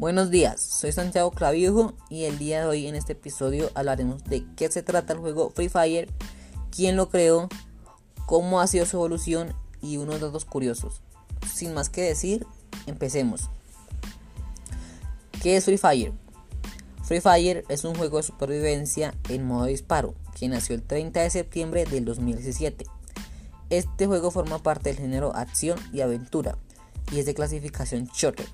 Buenos días, soy Santiago Clavijo y el día de hoy en este episodio hablaremos de qué se trata el juego Free Fire, quién lo creó, cómo ha sido su evolución y unos datos curiosos. Sin más que decir, empecemos. ¿Qué es Free Fire? Free Fire es un juego de supervivencia en modo disparo que nació el 30 de septiembre del 2017. Este juego forma parte del género acción y aventura y es de clasificación shooter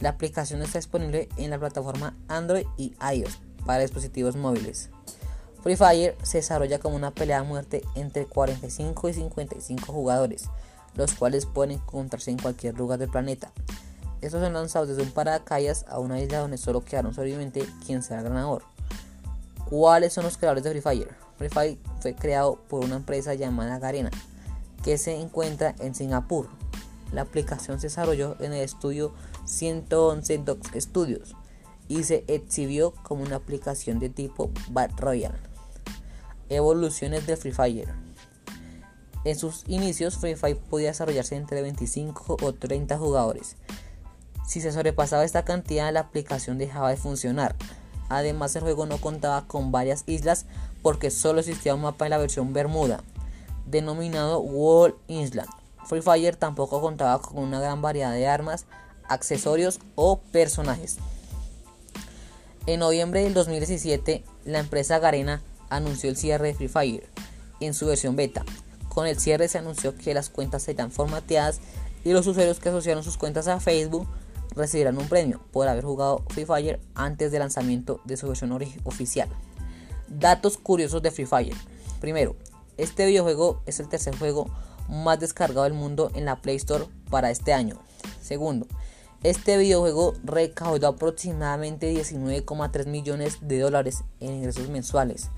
la aplicación está disponible en la plataforma Android y iOS para dispositivos móviles. Free Fire se desarrolla como una pelea a muerte entre 45 y 55 jugadores, los cuales pueden encontrarse en cualquier lugar del planeta. Estos son lanzados desde un paracaídas a una isla donde solo quedaron sobreviviente quien será el ganador. ¿Cuáles son los creadores de Free Fire? Free Fire fue creado por una empresa llamada Garena, que se encuentra en Singapur. La aplicación se desarrolló en el estudio 111 Docs Studios y se exhibió como una aplicación de tipo Battle Royale. Evoluciones de Free Fire. En sus inicios, Free Fire podía desarrollarse entre 25 o 30 jugadores. Si se sobrepasaba esta cantidad, la aplicación dejaba de funcionar. Además, el juego no contaba con varias islas porque solo existía un mapa en la versión Bermuda, denominado World Island. Free Fire tampoco contaba con una gran variedad de armas, accesorios o personajes. En noviembre del 2017, la empresa Garena anunció el cierre de Free Fire en su versión beta. Con el cierre se anunció que las cuentas serán formateadas y los usuarios que asociaron sus cuentas a Facebook recibirán un premio por haber jugado Free Fire antes del lanzamiento de su versión oficial. Datos curiosos de Free Fire. Primero, este videojuego es el tercer juego más descargado del mundo en la Play Store para este año. Segundo, este videojuego recaudó aproximadamente 19,3 millones de dólares en ingresos mensuales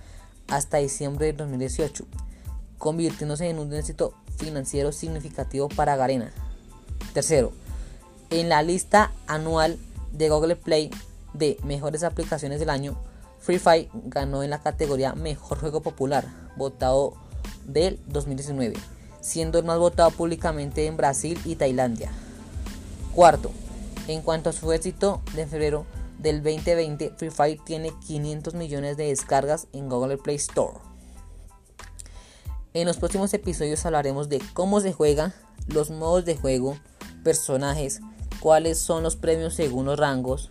hasta diciembre de 2018, convirtiéndose en un éxito financiero significativo para Garena. Tercero, en la lista anual de Google Play de mejores aplicaciones del año, Free Fire ganó en la categoría Mejor Juego Popular, votado del 2019, siendo el más votado públicamente en Brasil y Tailandia. Cuarto, en cuanto a su éxito de febrero del 2020, Free Fire tiene 500 millones de descargas en Google Play Store. En los próximos episodios hablaremos de cómo se juega, los modos de juego, personajes, cuáles son los premios según los rangos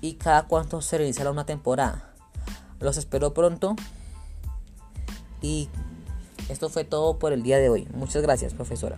y cada cuánto se realiza una temporada. Los espero pronto y esto fue todo por el día de hoy. Muchas gracias, profesora.